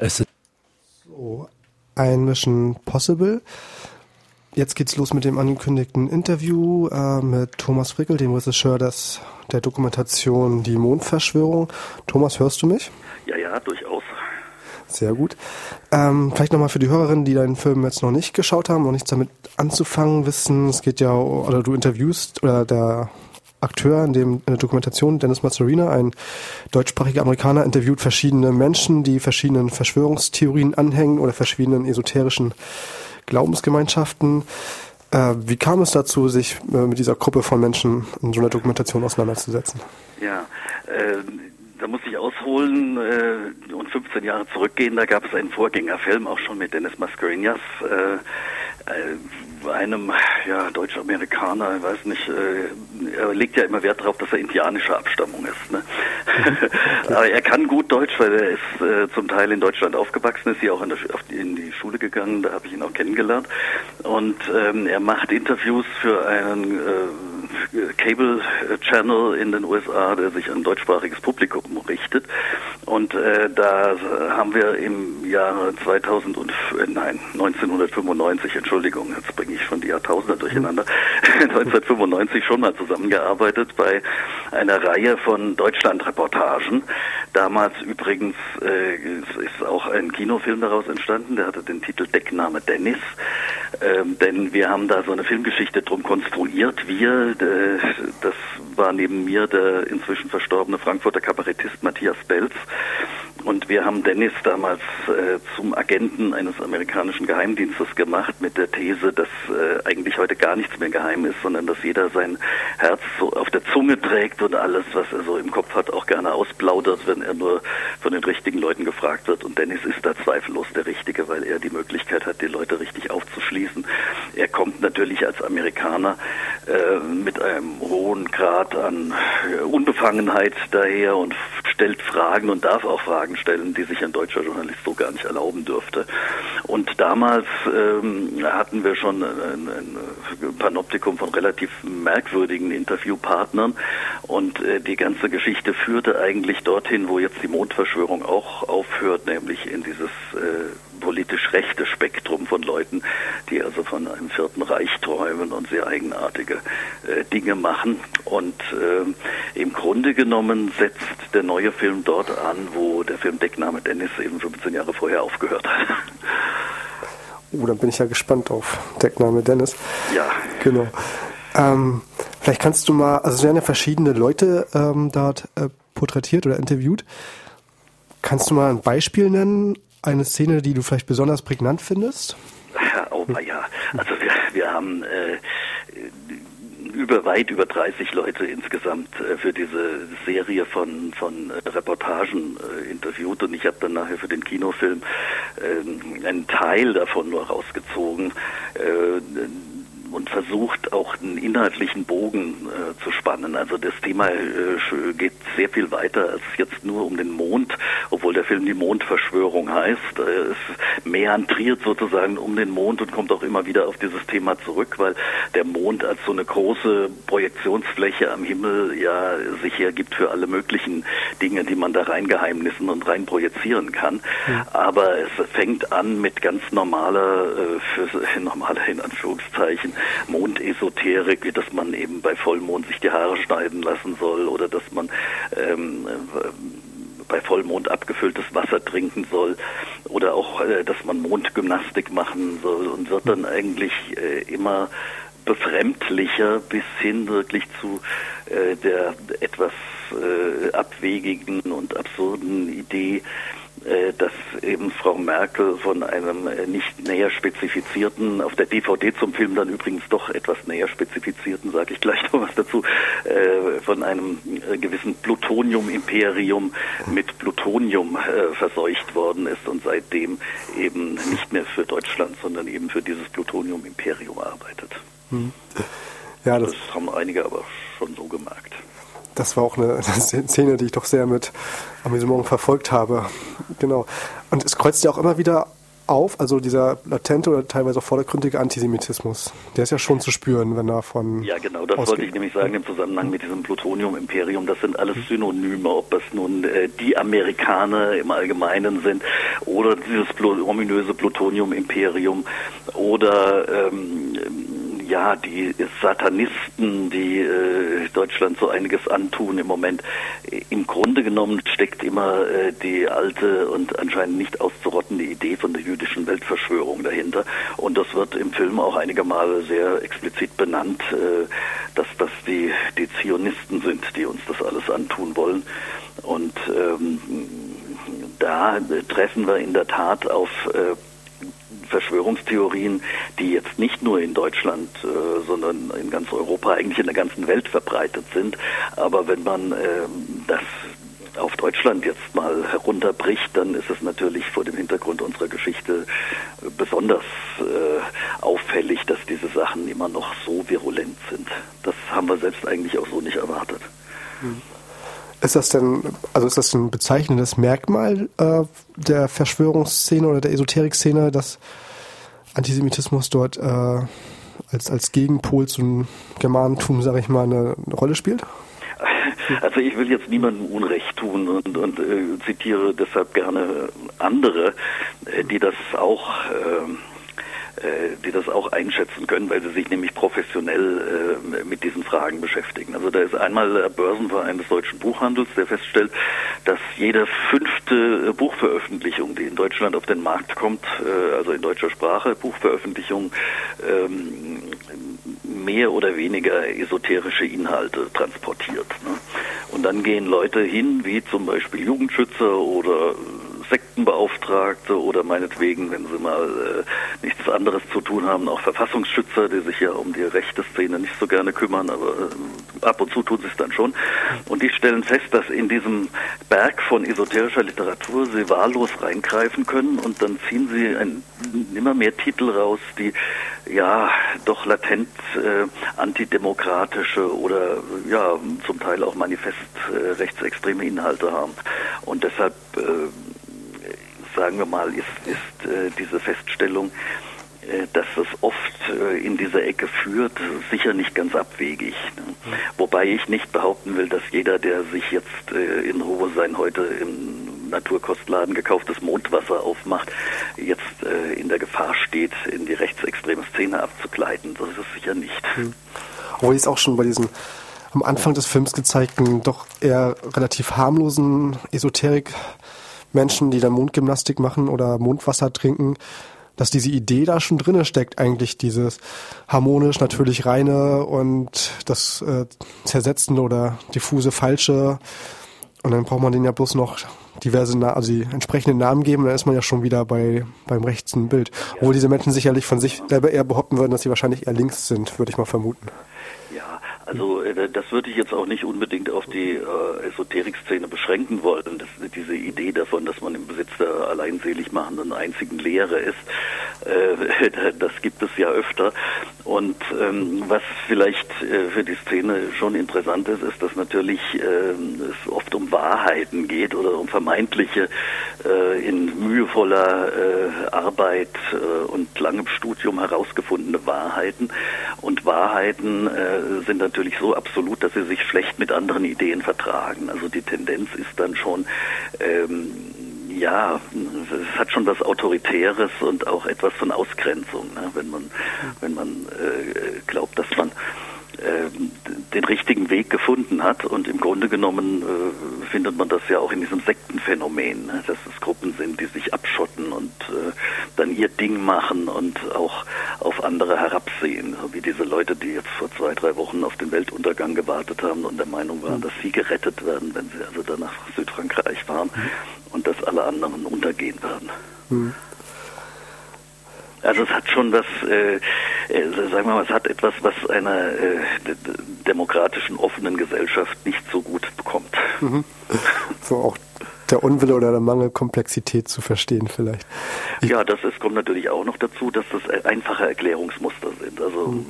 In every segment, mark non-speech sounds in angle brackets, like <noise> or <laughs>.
Es ist so, ein Mission Possible. Jetzt geht's los mit dem angekündigten Interview äh, mit Thomas Frickel, dem Regisseur des, der Dokumentation Die Mondverschwörung. Thomas, hörst du mich? Ja, ja, durchaus. Sehr gut. Ähm, vielleicht nochmal für die Hörerinnen, die deinen Film jetzt noch nicht geschaut haben und nichts damit anzufangen wissen. Es geht ja, oder du interviewst, oder der Akteur in, dem, in der Dokumentation, Dennis Mazzarina, ein deutschsprachiger Amerikaner, interviewt verschiedene Menschen, die verschiedenen Verschwörungstheorien anhängen oder verschiedenen esoterischen Glaubensgemeinschaften. Äh, wie kam es dazu, sich äh, mit dieser Gruppe von Menschen in so einer Dokumentation auseinanderzusetzen? Ja, äh, da muss ich ausholen äh, und 15 Jahre zurückgehen. Da gab es einen Vorgängerfilm, auch schon mit Dennis Mascarinas, äh, äh, einem ja, Deutsch-Amerikaner, ich weiß nicht, äh, er legt ja immer Wert darauf, dass er indianischer Abstammung ist. Ne? <laughs> Aber er kann gut Deutsch, weil er ist äh, zum Teil in Deutschland aufgewachsen, ist hier auch in, der, in die Schule gegangen, da habe ich ihn auch kennengelernt. Und ähm, er macht Interviews für einen äh, Cable Channel in den USA, der sich an deutschsprachiges Publikum richtet. Und äh, da haben wir im Jahre 2000 und äh, nein 1995, Entschuldigung, jetzt bringe ich schon die Jahrtausende durcheinander, <laughs> 1995 schon mal zusammengearbeitet bei einer Reihe von Deutschland-Reportagen. Damals übrigens äh, ist auch ein Kinofilm daraus entstanden, der hatte den Titel Deckname Dennis, ähm, denn wir haben da so eine Filmgeschichte drum konstruiert. Wir, äh, das war neben mir der inzwischen verstorbene Frankfurter Kabarettist Matthias Belz, und wir haben Dennis damals äh, zum Agenten eines amerikanischen Geheimdienstes gemacht mit der These, dass äh, eigentlich heute gar nichts mehr geheim ist, sondern dass jeder sein Herz so auf der Zunge trägt und alles, was er so im Kopf hat, auch gerne ausplaudert, wenn er nur von den richtigen Leuten gefragt wird. Und Dennis ist da zweifellos der Richtige, weil er die Möglichkeit hat, die Leute richtig aufzuschließen. Er kommt natürlich als Amerikaner äh, mit einem hohen Grad an äh, Unbefangenheit daher und stellt Fragen und darf auch Fragen stellen, die sich ein deutscher Journalist so gar nicht erlauben dürfte. Und damals ähm, hatten wir schon ein, ein Panoptikum von relativ merkwürdigen Interviewpartnern und äh, die ganze Geschichte führte eigentlich dorthin, wo jetzt die Mondverschwörung auch aufhört, nämlich in dieses äh, politisch rechte Spektrum von Leuten, die also von einem vierten Reich träumen und sehr eigenartige äh, Dinge machen. Und äh, im Grunde genommen setzt der neue Film dort an, wo der Film Deckname Dennis eben 15 Jahre vorher aufgehört hat. Oh, dann bin ich ja gespannt auf Deckname Dennis. Ja. Genau. Ähm, vielleicht kannst du mal, also es werden ja verschiedene Leute ähm, dort äh, porträtiert oder interviewt. Kannst du mal ein Beispiel nennen, eine Szene, die du vielleicht besonders prägnant findest? <laughs> Oh, ja. Also wir, wir haben äh, über weit über 30 Leute insgesamt äh, für diese Serie von von äh, Reportagen äh, interviewt und ich habe dann nachher für den Kinofilm äh, einen Teil davon nur rausgezogen äh, und versucht auch einen inhaltlichen Bogen äh, zu spannen. Also das Thema äh, geht sehr viel weiter als jetzt nur um den Mond, obwohl der Film die Mondverschwörung heißt. Äh, es meandriert sozusagen um den Mond und kommt auch immer wieder auf dieses Thema zurück, weil der Mond als so eine große Projektionsfläche am Himmel ja sich hergibt für alle möglichen Dinge, die man da reingeheimnissen und rein projizieren kann. Ja. Aber es fängt an mit ganz normaler, äh, für, <laughs> normaler in Anführungszeichen, Mondesoterik, dass man eben bei Vollmond sich die Haare schneiden lassen soll oder dass man ähm, bei Vollmond abgefülltes Wasser trinken soll oder auch, äh, dass man Mondgymnastik machen soll und wird dann eigentlich äh, immer befremdlicher bis hin wirklich zu äh, der etwas äh, abwegigen und absurden Idee, äh, dass eben Frau Merkel von einem äh, nicht näher spezifizierten, auf der DVD zum Film dann übrigens doch etwas näher spezifizierten, sage ich gleich <laughs> noch was dazu, äh, von einem gewissen Plutonium-Imperium mit Plutonium verseucht worden ist und seitdem eben nicht mehr für Deutschland, sondern eben für dieses Plutonium-Imperium arbeitet. Hm. Ja, das, das haben einige aber schon so gemerkt das war auch <laughs> eine, Szene, die ich doch sehr mit Amüsement verfolgt habe. Genau. Und es kreuzt ja auch immer wieder auf, also dieser latente oder teilweise auch vordergründige Antisemitismus. Der ist ja schon zu spüren, wenn er von. Ja, genau, das ausgeht. wollte ich nämlich sagen im Zusammenhang mit diesem Plutonium-Imperium. Das sind alles Synonyme, ob das nun äh, die Amerikaner im Allgemeinen sind oder dieses ominöse Plutonium-Imperium oder ähm, ja, die Satanisten, die äh, Deutschland so einiges antun im Moment. Im Grunde genommen steckt immer äh, die alte und anscheinend nicht auszurottende Idee von der jüdischen Weltverschwörung dahinter. Und das wird im Film auch einige Male sehr explizit benannt, äh, dass das die, die Zionisten sind, die uns das alles antun wollen. Und ähm, da treffen wir in der Tat auf äh, Verschwörungstheorien, die jetzt nicht nur in Deutschland, äh, sondern in ganz Europa, eigentlich in der ganzen Welt verbreitet sind. Aber wenn man äh, das auf Deutschland jetzt mal herunterbricht, dann ist es natürlich vor dem Hintergrund unserer Geschichte besonders äh, auffällig, dass diese Sachen immer noch so virulent sind. Das haben wir selbst eigentlich auch so nicht erwartet. Ist das denn, also ist das ein bezeichnendes Merkmal äh, der Verschwörungsszene oder der Esoterik-Szene, dass Antisemitismus dort äh, als, als Gegenpol zum Germanentum, sage ich mal, eine, eine, Rolle spielt? Also ich will jetzt niemandem Unrecht tun und, und äh, zitiere deshalb gerne andere, äh, die das auch äh, die das auch einschätzen können, weil sie sich nämlich professionell äh, mit diesen Fragen beschäftigen. Also da ist einmal der Börsenverein des deutschen Buchhandels, der feststellt, dass jede fünfte Buchveröffentlichung, die in Deutschland auf den Markt kommt, äh, also in deutscher Sprache, Buchveröffentlichung, ähm, mehr oder weniger esoterische Inhalte transportiert. Ne? Und dann gehen Leute hin, wie zum Beispiel Jugendschützer oder Sektenbeauftragte oder meinetwegen, wenn sie mal äh, nichts anderes zu tun haben, auch Verfassungsschützer, die sich ja um die rechte Szene nicht so gerne kümmern, aber äh, ab und zu tun sie es dann schon. Und die stellen fest, dass in diesem Berg von esoterischer Literatur sie wahllos reingreifen können und dann ziehen sie ein, immer mehr Titel raus, die ja doch latent äh, antidemokratische oder ja zum Teil auch manifest äh, rechtsextreme Inhalte haben. Und deshalb äh, sagen wir mal, ist, ist äh, diese Feststellung, äh, dass es oft äh, in diese Ecke führt, sicher nicht ganz abwegig. Ne? Mhm. Wobei ich nicht behaupten will, dass jeder, der sich jetzt äh, in Ruhe sein heute im Naturkostladen gekauftes Mondwasser aufmacht, jetzt äh, in der Gefahr steht, in die rechtsextreme Szene abzugleiten. Das ist es sicher nicht. Mhm. Obwohl ich es auch schon bei diesen am Anfang des Films gezeigten, doch eher relativ harmlosen Esoterik Menschen, die dann Mondgymnastik machen oder Mondwasser trinken, dass diese Idee da schon drinne steckt, eigentlich dieses harmonisch, natürlich reine und das äh, zersetzende oder diffuse falsche. Und dann braucht man denen ja bloß noch diverse, Na also die entsprechenden Namen geben, dann ist man ja schon wieder bei beim rechten Bild. Obwohl diese Menschen sicherlich von sich selber eher behaupten würden, dass sie wahrscheinlich eher links sind, würde ich mal vermuten. Also äh, das würde ich jetzt auch nicht unbedingt auf die äh, Esoterik-Szene beschränken wollen. Das, diese Idee davon, dass man im Besitz der alleinselig machenden einzigen Lehre ist, äh, <laughs> das gibt es ja öfter. Und ähm, was vielleicht äh, für die Szene schon interessant ist, ist, dass natürlich äh, es oft um Wahrheiten geht oder um vermeintliche äh, in mühevoller äh, Arbeit und langem Studium herausgefundene Wahrheiten. Und Wahrheiten sind natürlich natürlich so absolut, dass sie sich schlecht mit anderen Ideen vertragen. Also die Tendenz ist dann schon, ähm, ja, es hat schon was Autoritäres und auch etwas von Ausgrenzung, ne? wenn man, wenn man äh, glaubt, dass man den richtigen Weg gefunden hat. Und im Grunde genommen äh, findet man das ja auch in diesem Sektenphänomen, ne? dass es Gruppen sind, die sich abschotten und äh, dann ihr Ding machen und auch auf andere herabsehen. So wie diese Leute, die jetzt vor zwei, drei Wochen auf den Weltuntergang gewartet haben und der Meinung waren, dass sie gerettet werden, wenn sie also dann nach Südfrankreich fahren und dass alle anderen untergehen werden. Mhm. Also es hat schon was, äh, äh, sagen wir mal, es hat etwas, was einer äh, demokratischen, offenen Gesellschaft nicht so gut bekommt. Mhm. So auch der Unwille oder der Mangel Komplexität zu verstehen vielleicht. Ich ja, das ist, kommt natürlich auch noch dazu, dass das einfache Erklärungsmuster sind. Also mhm.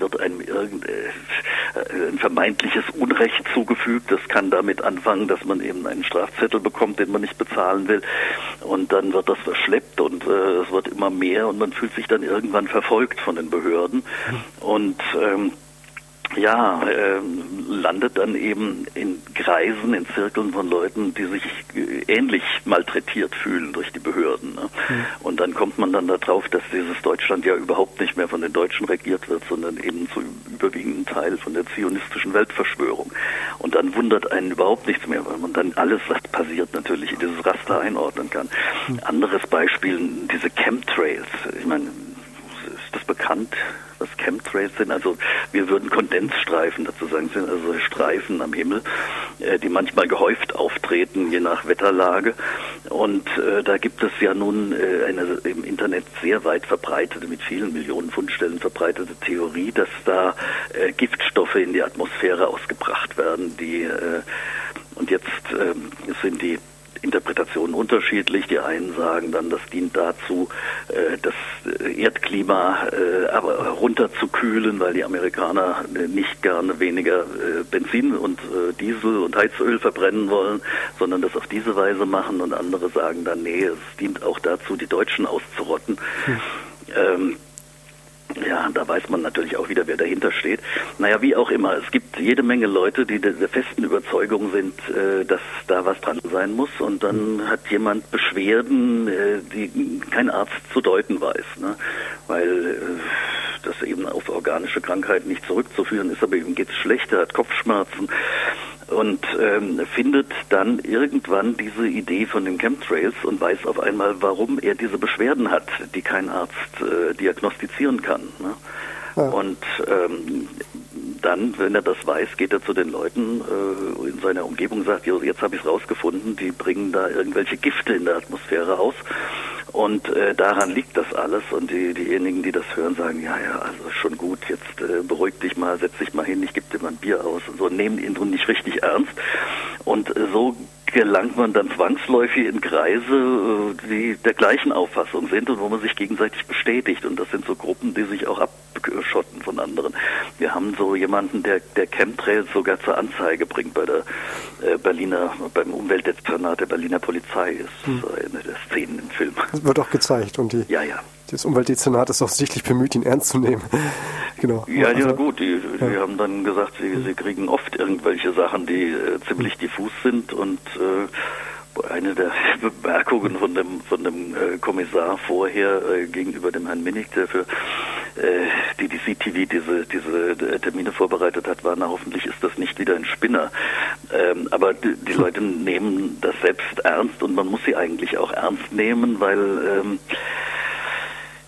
Wird einem irgendein äh, ein vermeintliches Unrecht zugefügt. Das kann damit anfangen, dass man eben einen Strafzettel bekommt, den man nicht bezahlen will. Und dann wird das verschleppt und äh, es wird immer mehr und man fühlt sich dann irgendwann verfolgt von den Behörden. Und ähm, ja, äh, landet dann eben in Kreisen, in Zirkeln von Leuten, die sich äh, ähnlich malträtiert fühlen durch die Behörden. Ne? Mhm. Und dann kommt man dann darauf, dass dieses Deutschland ja überhaupt nicht mehr von den Deutschen regiert wird, sondern eben zu überwiegenden Teil von der zionistischen Weltverschwörung. Und dann wundert einen überhaupt nichts mehr, weil man dann alles, was passiert, natürlich in dieses Raster einordnen kann. Mhm. Anderes Beispiel, diese Chemtrails. Ich meine, ist das bekannt? Was Chemtrails sind. Also wir würden Kondensstreifen dazu sagen, sind also Streifen am Himmel, äh, die manchmal gehäuft auftreten, je nach Wetterlage. Und äh, da gibt es ja nun äh, eine im Internet sehr weit verbreitete, mit vielen Millionen Fundstellen verbreitete Theorie, dass da Giftstoffe in die Atmosphäre ausgebracht werden, die und jetzt äh, sind die Interpretationen unterschiedlich. Die einen sagen dann, das dient dazu, äh, das Erdklima äh, aber runterzukühlen, weil die Amerikaner äh, nicht gerne weniger Benzin und Diesel und Heizöl verbrennen wollen, sondern das auf diese Weise machen. Und andere sagen dann, nee, es dient auch dazu, die Deutschen auszurotten. Hm. Ähm, ja, da weiß man natürlich auch wieder, wer dahinter steht. Naja, wie auch immer, es gibt jede Menge Leute, die der, festen Überzeugung sind, äh, dass da was dran sein muss. Und dann hat jemand Beschwerden, äh, die kein Arzt zu deuten weiß. Ne? Weil äh, das eben auf organische Krankheiten nicht zurückzuführen ist, aber ihm geht's schlecht, er hat Kopfschmerzen und ähm, findet dann irgendwann diese Idee von den Chemtrails und weiß auf einmal, warum er diese Beschwerden hat, die kein Arzt äh, diagnostizieren kann. Ne? Ja. Und ähm, dann, wenn er das weiß, geht er zu den Leuten äh, in seiner Umgebung und sagt, jetzt habe ich es rausgefunden, die bringen da irgendwelche Gifte in der Atmosphäre aus. Und äh, daran liegt das alles. Und die, diejenigen, die das hören, sagen, ja, ja, also schon gut, jetzt äh, beruhig dich mal, setz dich mal hin, ich gebe dir mal ein Bier aus und so, nehmen ihn nun nicht richtig ernst. Und äh, so gelangt man dann zwangsläufig in Kreise, äh, die der gleichen Auffassung sind und wo man sich gegenseitig bestätigt. Und das sind so Gruppen, die sich auch abschotten von anderen. Wir haben so jemanden, der, der Chemtrails sogar zur Anzeige bringt bei der äh, Berliner, beim Umweltdezernat der Berliner Polizei. Ist hm. eine der Szenen im Film. Das wird auch gezeigt und die. Ja, ja. Das Umweltdezernat ist auch sichtlich bemüht, ihn ernst zu nehmen. <laughs> genau. Ja, also, ja, gut. Die, die ja. haben dann gesagt, sie, sie kriegen oft irgendwelche Sachen, die äh, ziemlich diffus sind und äh, eine der <laughs> Bemerkungen von dem von dem äh, Kommissar vorher äh, gegenüber dem Herrn Minnig, der für äh, die die CTV diese diese äh, Termine vorbereitet hat, war, na hoffentlich ist das nicht wieder ein Spinner. Ähm, aber die, die Leute nehmen das selbst ernst und man muss sie eigentlich auch ernst nehmen, weil ähm,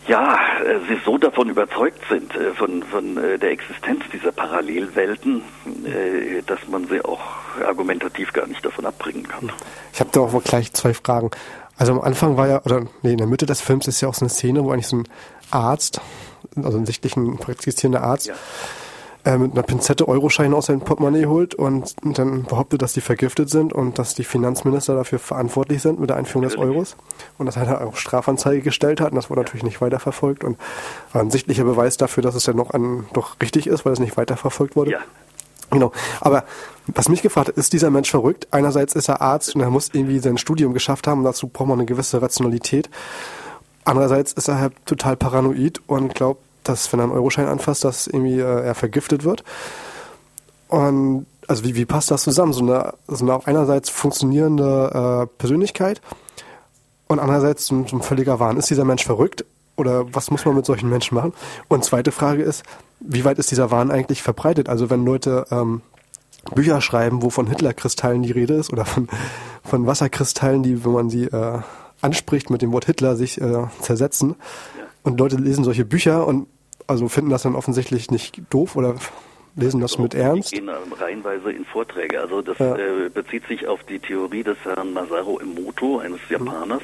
ja, äh, sie so davon überzeugt sind, äh, von, von äh, der Existenz dieser Parallelwelten, dass man sie auch argumentativ gar nicht davon abbringen kann. Ich habe da auch gleich zwei Fragen. Also am Anfang war ja, oder nee, in der Mitte des Films ist ja auch so eine Szene, wo eigentlich so ein Arzt, also ein sichtlich ein praktizierender Arzt, ja äh, mit einer Pinzette Euroscheine aus seinem Portemonnaie holt und dann behauptet, dass die vergiftet sind und dass die Finanzminister dafür verantwortlich sind mit der Einführung des Euros und dass er auch Strafanzeige gestellt hat und das wurde natürlich nicht weiterverfolgt und war ein sichtlicher Beweis dafür, dass es ja noch an, doch richtig ist, weil es nicht weiterverfolgt wurde. Ja. Genau. Aber was mich gefragt hat, ist dieser Mensch verrückt? Einerseits ist er Arzt und er muss irgendwie sein Studium geschafft haben. Dazu braucht man eine gewisse Rationalität. Andererseits ist er halt total paranoid und glaubt, dass wenn er einen Euroschein anfasst, dass irgendwie äh, er vergiftet wird. Und also wie, wie passt das zusammen? So eine, so eine auf einerseits funktionierende äh, Persönlichkeit und andererseits so, so ein völliger Wahn. Ist dieser Mensch verrückt? Oder was muss man mit solchen Menschen machen? Und zweite Frage ist, wie weit ist dieser Wahn eigentlich verbreitet? Also wenn Leute ähm, Bücher schreiben, wo von Hitlerkristallen die Rede ist oder von, von Wasserkristallen, die, wenn man sie äh, anspricht, mit dem Wort Hitler sich äh, zersetzen. Und Leute lesen solche Bücher und also finden das dann offensichtlich nicht doof oder lesen das mit Ernst? Die gehen reihenweise in Vorträge. Also das ja. äh, bezieht sich auf die Theorie des Herrn Masaru Emoto, eines Japaners,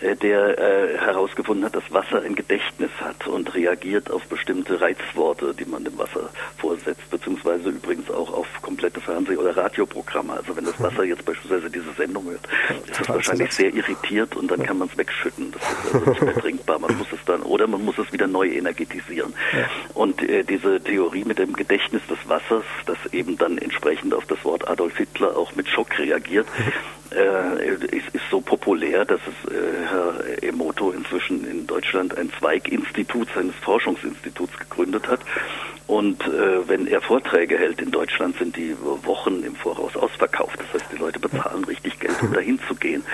äh, der äh, herausgefunden hat, dass Wasser ein Gedächtnis hat und reagiert auf bestimmte Reizworte, die man dem Wasser vorsetzt, beziehungsweise übrigens auch auf komplette Fernseh- oder Radioprogramme. Also wenn das Wasser jetzt beispielsweise diese Sendung hört, ist es wahrscheinlich sehr irritiert und dann kann man es wegschütten. Das ist also nicht mehr trinkbar. Man muss es dann, oder man muss es wieder neu energetisieren. Und äh, diese Theorie mit dem Gedächtnis des Wassers, das eben dann entsprechend auf das Wort Adolf Hitler auch mit Schock reagiert, <laughs> äh, ist, ist so populär, dass es äh, Herr Emoto inzwischen in Deutschland ein Zweiginstitut seines Forschungsinstituts gegründet hat. Und äh, wenn er Vorträge hält in Deutschland, sind die Wochen im Voraus ausverkauft. Das heißt, die Leute bezahlen richtig Geld, um dahin zu gehen.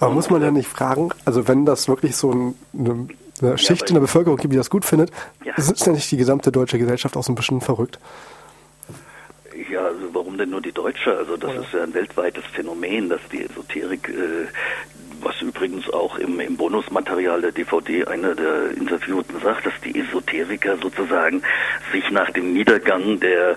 Aber Und, muss man ja nicht fragen, also wenn das wirklich so ein, eine, eine Schicht ja, in der Bevölkerung gibt, die das gut findet, ja. ist ja nicht die gesamte deutsche Gesellschaft auch so ein bisschen verrückt? Ja, also warum denn nur die Deutsche? Also das Oder? ist ja ein weltweites Phänomen, dass die Esoterik äh, was übrigens auch im, im Bonusmaterial der DVD einer der Interviewten sagt, dass die Esoteriker sozusagen sich nach dem Niedergang der,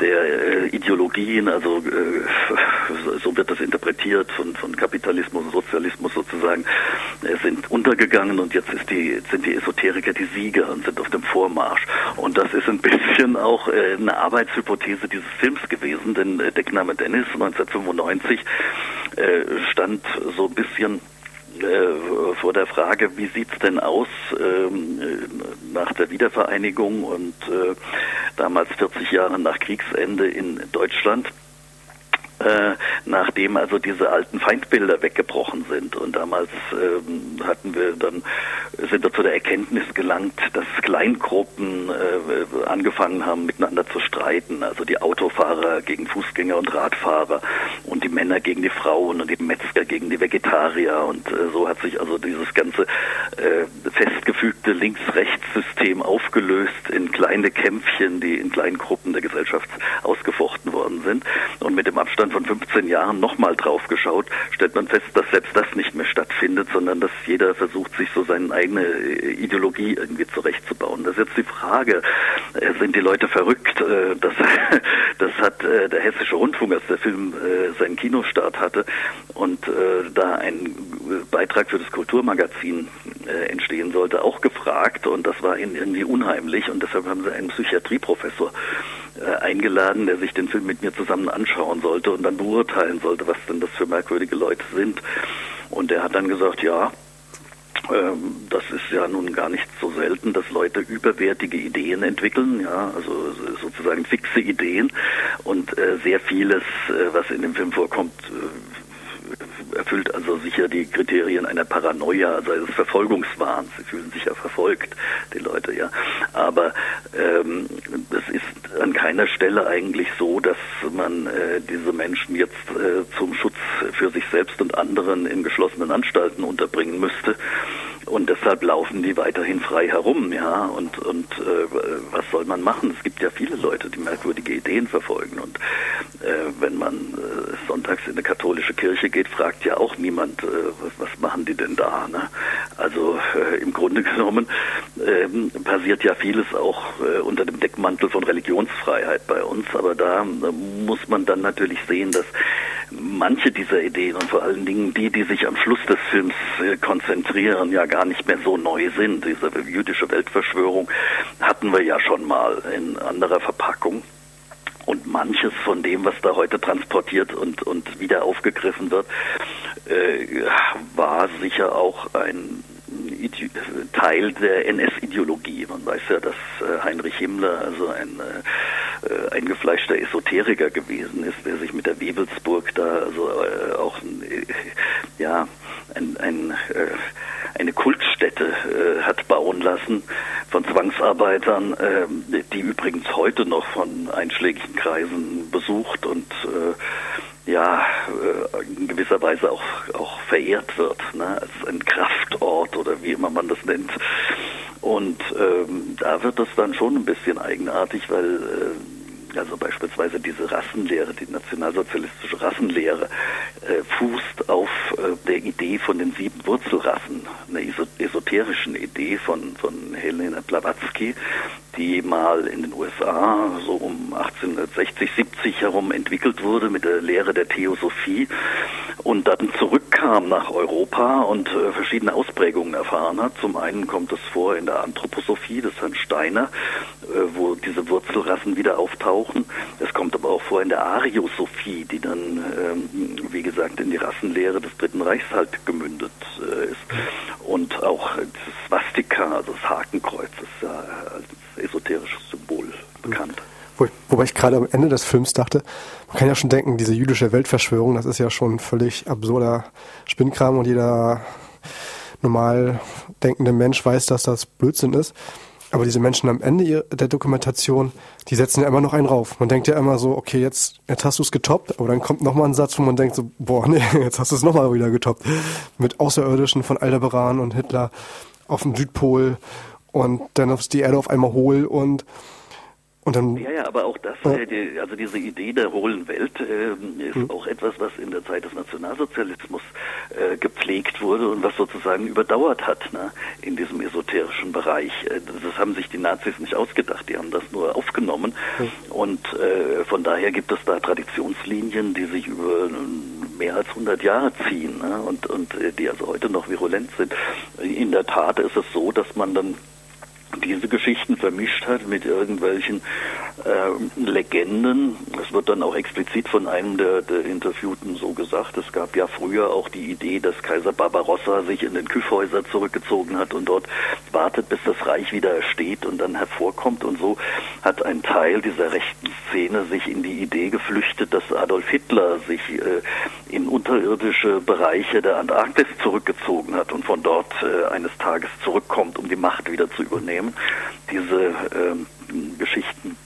der äh, Ideologien, also äh, so wird das interpretiert von, von Kapitalismus und Sozialismus sozusagen, äh, sind untergegangen und jetzt ist die, sind die Esoteriker die Sieger und sind auf dem Vormarsch. Und das ist ein bisschen auch äh, eine Arbeitshypothese dieses Films gewesen, denn äh, Deckname Dennis 1995 äh, stand so ein bisschen äh, vor der Frage, wie sieht's denn aus ähm, nach der Wiedervereinigung und äh, damals 40 Jahre nach Kriegsende in Deutschland? Äh, nachdem also diese alten Feindbilder weggebrochen sind. Und damals ähm, hatten wir dann, sind wir zu der Erkenntnis gelangt, dass Kleingruppen äh, angefangen haben, miteinander zu streiten. Also die Autofahrer gegen Fußgänger und Radfahrer und die Männer gegen die Frauen und die Metzger gegen die Vegetarier. Und äh, so hat sich also dieses ganze äh, festgefügte Links-Rechts-System aufgelöst in kleine Kämpfchen, die in kleinen Gruppen der Gesellschaft ausgefochten sind. Und mit dem Abstand von 15 Jahren nochmal drauf geschaut, stellt man fest, dass selbst das nicht mehr stattfindet, sondern dass jeder versucht, sich so seine eigene äh, Ideologie irgendwie zurechtzubauen. Das ist jetzt die Frage, äh, sind die Leute verrückt? Äh, das, <laughs> das hat der Hessische Rundfunk, als der Film seinen Kinostart hatte und da ein Beitrag für das Kulturmagazin entstehen sollte, auch gefragt und das war ihnen irgendwie unheimlich und deshalb haben sie einen Psychiatrieprofessor eingeladen, der sich den Film mit mir zusammen anschauen sollte und dann beurteilen sollte, was denn das für merkwürdige Leute sind. Und er hat dann gesagt, ja, ähm, das ist ja nun gar nicht so selten, dass Leute überwertige Ideen entwickeln, ja, also sozusagen fixe Ideen und äh, sehr vieles, äh, was in dem Film vorkommt, äh, erfüllt also sicher die Kriterien einer Paranoia, also eines Verfolgungswahns. Sie fühlen sich ja verfolgt, die Leute, ja. Aber ähm, es ist an keiner Stelle eigentlich so, dass man äh, diese Menschen jetzt äh, zum Schutz für sich selbst und anderen in geschlossenen Anstalten unterbringen müsste und deshalb laufen die weiterhin frei herum, ja. Und und äh, was soll man machen? Es gibt ja viele Leute, die merkwürdige Ideen verfolgen. Und äh, wenn man äh, sonntags in eine katholische Kirche geht, fragt ja auch niemand, äh, was, machen die denn da? Ne? Also äh, im Grunde genommen äh, passiert ja vieles auch äh, unter dem Deckmantel von Religionsfreiheit bei uns. Aber da muss man dann natürlich sehen, dass manche dieser Ideen und vor allen Dingen die, die sich am Schluss des Films äh, konzentrieren, ja gar nicht mehr so neu sind. Diese jüdische Weltverschwörung hatten wir ja schon mal in anderer Verpackung. Und manches von dem, was da heute transportiert und, und wieder aufgegriffen wird, äh, war sicher auch ein Teil der NS-Ideologie. Man weiß ja, dass äh, Heinrich Himmler also ein äh, eingefleischter Esoteriker gewesen ist, der sich mit der Wewelsburg da also äh, auch ja ein, ein eine Kultstätte äh, hat bauen lassen von Zwangsarbeitern, äh, die übrigens heute noch von einschlägigen Kreisen besucht und äh, ja äh, in gewisser Weise auch auch verehrt wird, ne, als ein Kraftort oder wie immer man das nennt. Und ähm, da wird das dann schon ein bisschen eigenartig, weil äh, also beispielsweise diese Rassenlehre, die nationalsozialistische Rassenlehre, äh, fußt auf äh, der Idee von den sieben Wurzelrassen, einer esoterischen Idee von, von Helena Blavatsky, die mal in den USA so um 1860, 70 herum entwickelt wurde mit der Lehre der Theosophie und dann zurückkam nach Europa und äh, verschiedene Ausprägungen erfahren hat. Zum einen kommt es vor in der Anthroposophie des Herrn Steiner, äh, wo diese Wurzelrassen wieder auftauchen. Es kommt aber auch vor in der Ariosophie, die dann, ähm, wie gesagt, in die Rassenlehre des Dritten Reichs halt gemündet äh, ist. Und auch das Swastika, also das Hakenkreuz, ist ja als esoterisches Symbol bekannt. Wo, wobei ich gerade am Ende des Films dachte, man kann ja schon denken, diese jüdische Weltverschwörung, das ist ja schon völlig absurder Spinnkram und jeder normal denkende Mensch weiß, dass das Blödsinn ist. Aber diese Menschen am Ende der Dokumentation, die setzen ja immer noch einen rauf. Man denkt ja immer so, okay, jetzt, jetzt hast du es getoppt, aber dann kommt nochmal ein Satz, wo man denkt so, boah, nee, <laughs> jetzt hast du es nochmal wieder getoppt. Mit Außerirdischen von Aldebaran und Hitler auf dem Südpol und dann ist die Erde auf einmal hohl und dann, ja, ja, aber auch das, äh, also diese Idee der hohlen Welt äh, ist mhm. auch etwas, was in der Zeit des Nationalsozialismus äh, gepflegt wurde und was sozusagen überdauert hat ne, in diesem esoterischen Bereich. Äh, das haben sich die Nazis nicht ausgedacht, die haben das nur aufgenommen mhm. und äh, von daher gibt es da Traditionslinien, die sich über mehr als 100 Jahre ziehen ne, und, und äh, die also heute noch virulent sind. In der Tat ist es so, dass man dann diese Geschichten vermischt hat mit irgendwelchen äh, Legenden. Es wird dann auch explizit von einem der, der, Interviewten so gesagt. Es gab ja früher auch die Idee, dass Kaiser Barbarossa sich in den Kyffhäuser zurückgezogen hat und dort wartet, bis das Reich wieder steht und dann hervorkommt. Und so hat ein Teil dieser rechten Szene sich in die Idee geflüchtet, dass Adolf Hitler sich äh, in unterirdische Bereiche der Antarktis zurückgezogen hat und von dort äh, eines Tages zurückkommt, um die Macht wieder zu übernehmen. Diese äh, Geschichten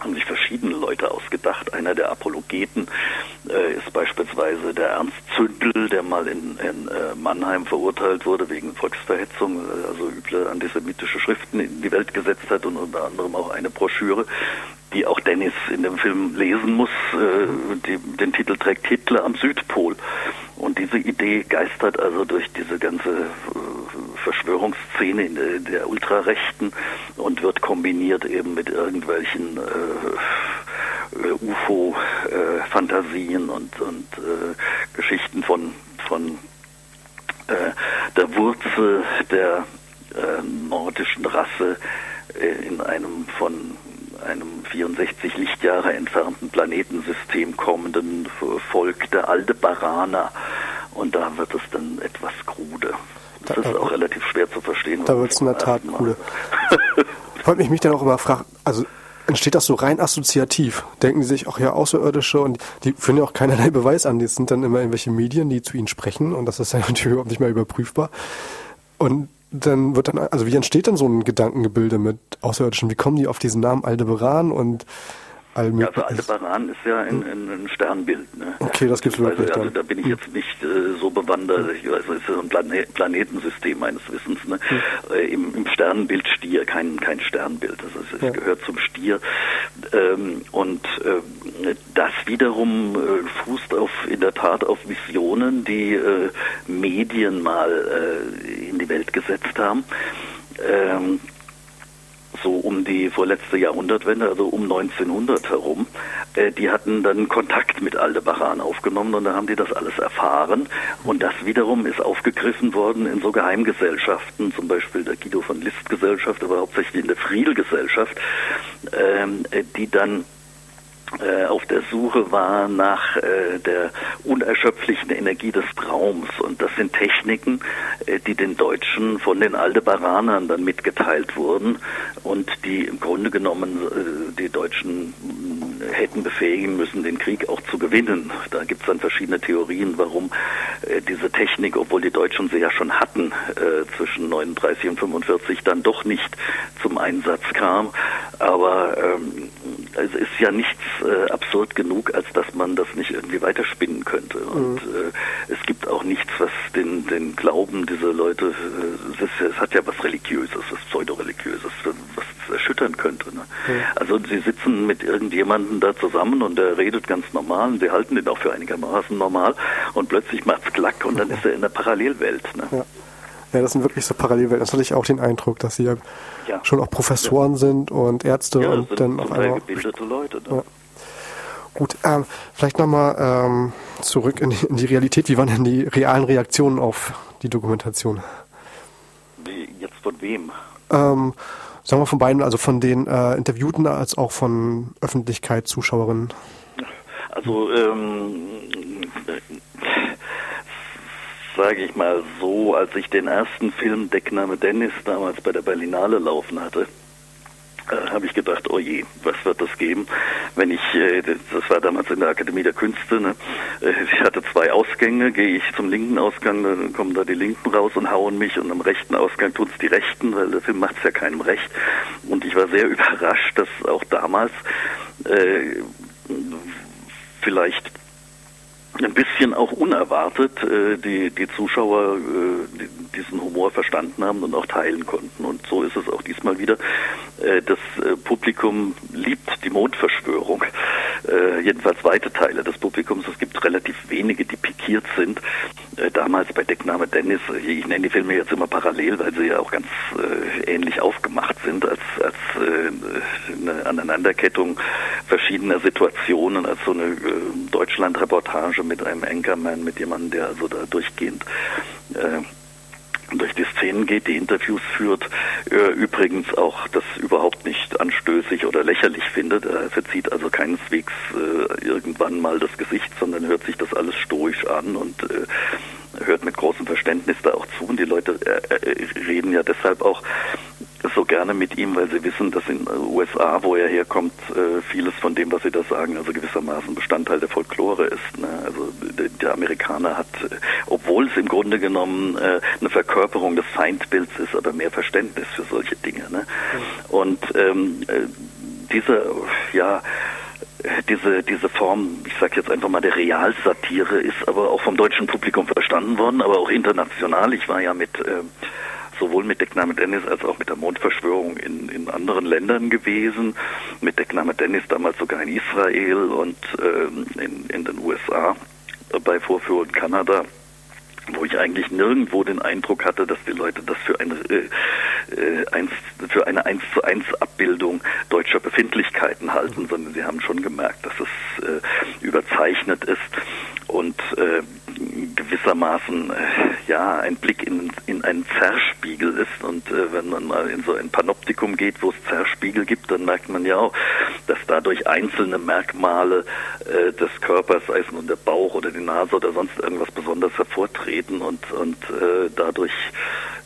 haben sich verschiedene Leute ausgedacht. Einer der Apologeten äh, ist beispielsweise der Ernst Zündel, der mal in, in äh, Mannheim verurteilt wurde wegen Volksverhetzung, äh, also üble antisemitische Schriften in die Welt gesetzt hat und unter anderem auch eine Broschüre, die auch Dennis in dem Film lesen muss. Äh, die, den Titel trägt Hitler am Südpol. Und diese Idee geistert also durch diese ganze äh, Verschwörungsszene in der, Ultrarechten und wird kombiniert eben mit irgendwelchen äh, UFO-Fantasien und, und äh, Geschichten von, von äh, der Wurzel der äh, nordischen Rasse äh, in einem von einem 64 Lichtjahre entfernten Planetensystem kommenden Volk der Aldebaraner. Und da wird es dann etwas krude. Das da, ist auch relativ schwer zu verstehen. Da wird es in der Tat krude. Wollte mich mich dann auch immer fragen, also entsteht das so rein assoziativ? Denken sie sich auch ja Außerirdische und die führen ja auch keinerlei Beweis an. Die sind dann immer irgendwelche Medien, die zu ihnen sprechen und das ist ja <laughs> natürlich überhaupt nicht mehr überprüfbar. Und dann wird dann, also wie entsteht dann so ein Gedankengebilde mit Außerirdischen? Wie kommen die auf diesen Namen Aldebaran und ja, also Aldebaran ist ja ein, ein, Sternbild. Ne? Okay, das gibt's wirklich. Also, also da bin ich jetzt nicht äh, so bewandert. Ich weiß, es ist ein Plane Planetensystem meines Wissens. Ne? Mhm. Äh, im, Im Sternbild Stier, kein, kein Sternbild. Ist, es ja. gehört zum Stier. Ähm, und äh, das wiederum äh, fußt auf in der Tat auf Visionen, die äh, Medien mal äh, in die Welt gesetzt haben. Ähm, so um die vorletzte Jahrhundertwende, also um 1900 herum, äh, die hatten dann Kontakt mit Aldebaran aufgenommen und da haben die das alles erfahren. Und das wiederum ist aufgegriffen worden in so Geheimgesellschaften, zum Beispiel der Guido von List Gesellschaft, aber hauptsächlich in der Friedel Gesellschaft, ähm, äh, die dann auf der Suche war nach äh, der unerschöpflichen Energie des Traums. Und das sind Techniken, äh, die den Deutschen von den Aldebaranern dann mitgeteilt wurden und die im Grunde genommen äh, die Deutschen äh, hätten befähigen müssen, den Krieg auch zu gewinnen. Da gibt es dann verschiedene Theorien, warum äh, diese Technik, obwohl die Deutschen sie ja schon hatten, zwischen 39 und 45 dann doch nicht zum Einsatz kam. Aber ähm, es ist ja nichts äh, absurd genug, als dass man das nicht irgendwie weiterspinnen könnte. Und mhm. äh, es gibt auch nichts, was den, den Glauben dieser Leute, äh, es, es, hat ja was Religiöses, was Pseudoreligiöses, was erschüttern könnte. Ne? Mhm. Also sie sitzen mit irgendjemandem da zusammen und der redet ganz normal und sie halten den auch für einigermaßen normal und plötzlich macht's klack und dann mhm. ist er in der Parallelwelt. Ne? Ja. Ja, das sind wirklich so Parallelwelten. Das hatte ich auch den Eindruck, dass sie ja, ja. schon auch Professoren ja. sind und Ärzte und dann auf einmal. gebildete Leute. Ne? Gut, ähm, vielleicht nochmal ähm, zurück in die, in die, Realität. Wie waren denn die realen Reaktionen auf die Dokumentation? Jetzt von wem? Ähm, sagen wir von beiden, also von den äh, Interviewten als auch von Öffentlichkeit, Zuschauerinnen. Also ähm, sage ich mal so, als ich den ersten Film Deckname Dennis damals bei der Berlinale laufen hatte, äh, habe ich gedacht, oh je, was wird das geben, wenn ich, äh, das war damals in der Akademie der Künste, ne? äh, ich hatte zwei Ausgänge, gehe ich zum linken Ausgang, dann kommen da die Linken raus und hauen mich und am rechten Ausgang tun es die Rechten, weil der Film macht es ja keinem recht. Und ich war sehr <laughs> überrascht, dass auch damals äh, vielleicht ein bisschen auch unerwartet äh, die, die Zuschauer äh, diesen Humor verstanden haben und auch teilen konnten. Und so ist es auch diesmal wieder. Äh, das äh, Publikum liebt die Mondverschwörung. Äh, jedenfalls weite Teile des Publikums. Es gibt relativ wenige, die pikiert sind. Äh, damals bei Deckname Dennis, ich nenne die Filme jetzt immer parallel, weil sie ja auch ganz ähnlich aufgemacht sind als, als eine Aneinanderkettung verschiedener Situationen, als so eine Deutschland-Reportage mit einem Anchorman, mit jemandem, der also da durchgehend äh, durch die Szenen geht, die Interviews führt, äh, übrigens auch das überhaupt nicht anstößig oder lächerlich findet. Er verzieht also keineswegs äh, irgendwann mal das Gesicht, sondern hört sich das alles stoisch an und äh, hört mit großem Verständnis da auch zu. Und die Leute äh, äh, reden ja deshalb auch so gerne mit ihm, weil sie wissen, dass in den USA, wo er herkommt, äh, vieles von dem, was sie da sagen, also gewissermaßen Bestandteil der Folklore ist. Ne? Also der Amerikaner hat, obwohl es im Grunde genommen äh, eine Verkörperung des Feindbilds ist, aber mehr Verständnis für solche Dinge. Ne? Und ähm, diese, ja, diese, diese Form, ich sage jetzt einfach mal der Realsatire, ist aber auch vom deutschen Publikum verstanden worden, aber auch international. Ich war ja mit äh, sowohl mit Deckname Dennis als auch mit der Mondverschwörung in, in anderen Ländern gewesen. Mit Deckname Dennis damals sogar in Israel und ähm, in, in den USA bei Vorführung in Kanada wo ich eigentlich nirgendwo den Eindruck hatte, dass die Leute das für eine äh, äh eins, für eine eins zu eins Abbildung deutscher Befindlichkeiten halten, sondern sie haben schon gemerkt, dass es äh, überzeichnet ist und äh, gewissermaßen äh, ja ein Blick in, in einen Zerspiegel ist. Und äh, wenn man mal in so ein Panoptikum geht, wo es Zerspiegel gibt, dann merkt man ja auch, dass dadurch einzelne Merkmale äh, des Körpers, sei es nun der Bauch oder die Nase oder sonst irgendwas besonders hervortreten und und äh, dadurch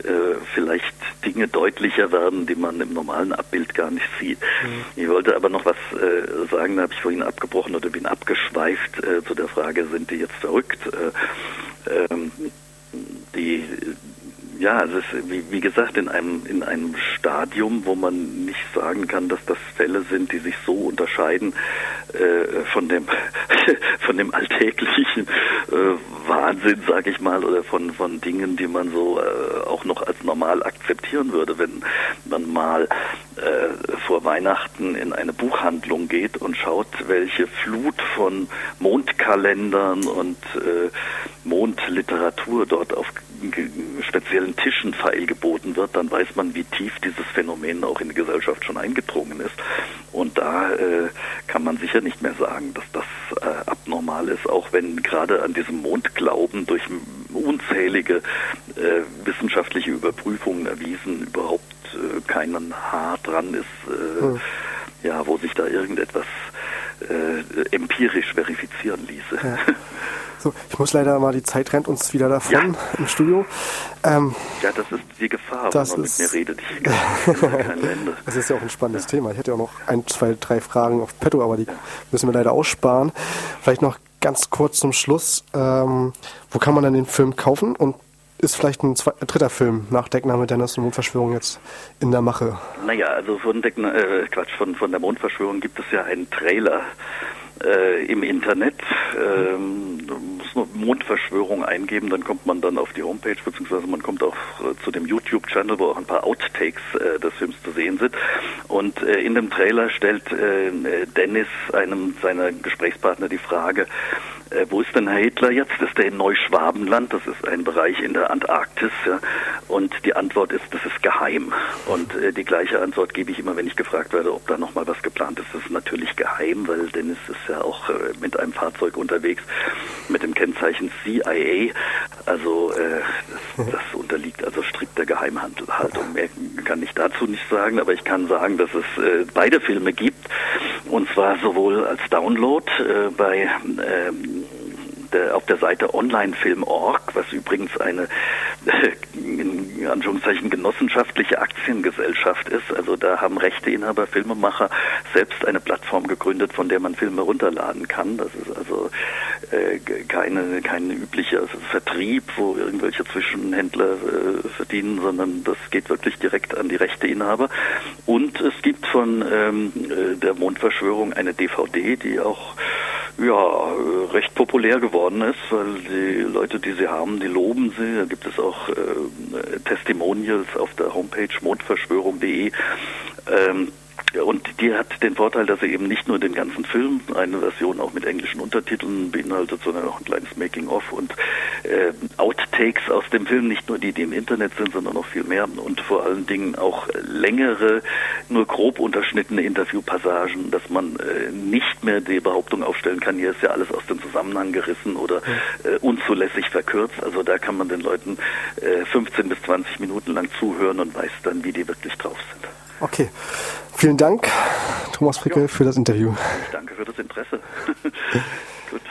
äh, vielleicht Dinge deutlicher werden, die man im normalen Abbild gar nicht sieht. Mhm. Ich wollte aber noch was äh, sagen, da habe ich vorhin abgebrochen oder bin abgeschweift äh, zu der Frage, sind die jetzt verrückt? Äh, ähm, die ja, es ist, wie, wie, gesagt, in einem, in einem Stadium, wo man nicht sagen kann, dass das Fälle sind, die sich so unterscheiden äh, von dem <laughs> von dem alltäglichen äh, Wahnsinn, sage ich mal, oder von von Dingen, die man so äh, auch noch als normal akzeptieren würde, wenn man mal äh, vor Weihnachten in eine Buchhandlung geht und schaut, welche Flut von Mondkalendern und äh, Mondliteratur dort auf speziellen Tischen feilgeboten wird, dann weiß man, wie tief dieses Phänomen auch in die Gesellschaft schon eingedrungen ist. Und da äh, kann man sicher nicht mehr sagen, dass das äh, abnormal ist, auch wenn gerade an diesem Mondglauben durch unzählige äh, wissenschaftliche Überprüfungen erwiesen überhaupt keinen Haar dran ist, äh, hm. ja, wo sich da irgendetwas äh, empirisch verifizieren ließe. Ja. <laughs> So, ich muss leider mal, die Zeit rennt uns wieder davon ja. im Studio. Ähm, ja, das ist die Gefahr, das wenn man ist, mit mir redet. Ich <laughs> das ist ja auch ein spannendes ja. Thema. Ich hätte ja auch noch ein, zwei, drei Fragen auf Petto, aber die müssen wir leider aussparen. Vielleicht noch ganz kurz zum Schluss. Ähm, wo kann man denn den Film kaufen und ist vielleicht ein, zweiter, dritter Film nach Deckname Dennis und Mondverschwörung jetzt in der Mache? Naja, also von, Deckna äh, Quatsch, von, von der Mondverschwörung gibt es ja einen Trailer äh, im Internet. Ähm, muss nur Mondverschwörung eingeben, dann kommt man dann auf die Homepage, beziehungsweise man kommt auch äh, zu dem YouTube-Channel, wo auch ein paar Outtakes äh, des Films zu sehen sind. Und äh, in dem Trailer stellt äh, Dennis einem seiner Gesprächspartner die Frage, äh, wo ist denn Herr Hitler jetzt? Ist er in Neuschwabenland? Das ist ein Bereich in der Antarktis. Ja? Und die Antwort ist, das ist geheim. Und äh, die gleiche Antwort gebe ich immer, wenn ich gefragt werde, ob da nochmal was geplant ist. Das ist natürlich geheim, weil Dennis ist ja auch äh, mit einem Fahrzeug unterwegs mit dem Kennzeichen CIA. Also äh, das, das unterliegt also strikter Geheimhaltung. Mehr kann ich dazu nicht sagen, aber ich kann sagen, dass es äh, beide Filme gibt. Und zwar sowohl als Download äh, bei ähm, der, auf der Seite onlinefilm.org, was übrigens eine in Anführungszeichen genossenschaftliche Aktiengesellschaft ist. Also da haben Rechteinhaber, Filmemacher selbst eine Plattform gegründet, von der man Filme runterladen kann. Das ist also äh, keine, kein üblicher Vertrieb, wo irgendwelche Zwischenhändler äh, verdienen, sondern das geht wirklich direkt an die Rechteinhaber. Und es gibt von ähm, äh, der Mondverschwörung eine DVD, die auch ja, recht populär geworden ist, weil die Leute, die sie haben, die loben sie. Da gibt es auch äh, Testimonials auf der Homepage mondverschwörung.de. Ähm, und die hat den Vorteil, dass sie eben nicht nur den ganzen Film, eine Version auch mit englischen Untertiteln beinhaltet, sondern auch ein kleines Making-of und äh, Outtakes aus dem Film, nicht nur die, die im Internet sind, sondern noch viel mehr und vor allen Dingen auch längere, nur grob unterschnittene Interviewpassagen, dass man äh, nicht mehr die Behauptung aufstellen kann, hier ist ja alles aus dem Zusammenhang gerissen oder äh, unzulässig verkürzt. Also da kann man den Leuten äh, 15 bis 20 Minuten lang zuhören und weiß dann, wie die wirklich drauf sind. Okay. Vielen Dank, Thomas Fricke, ja. für das Interview. Danke für das Interesse. <laughs> Gut.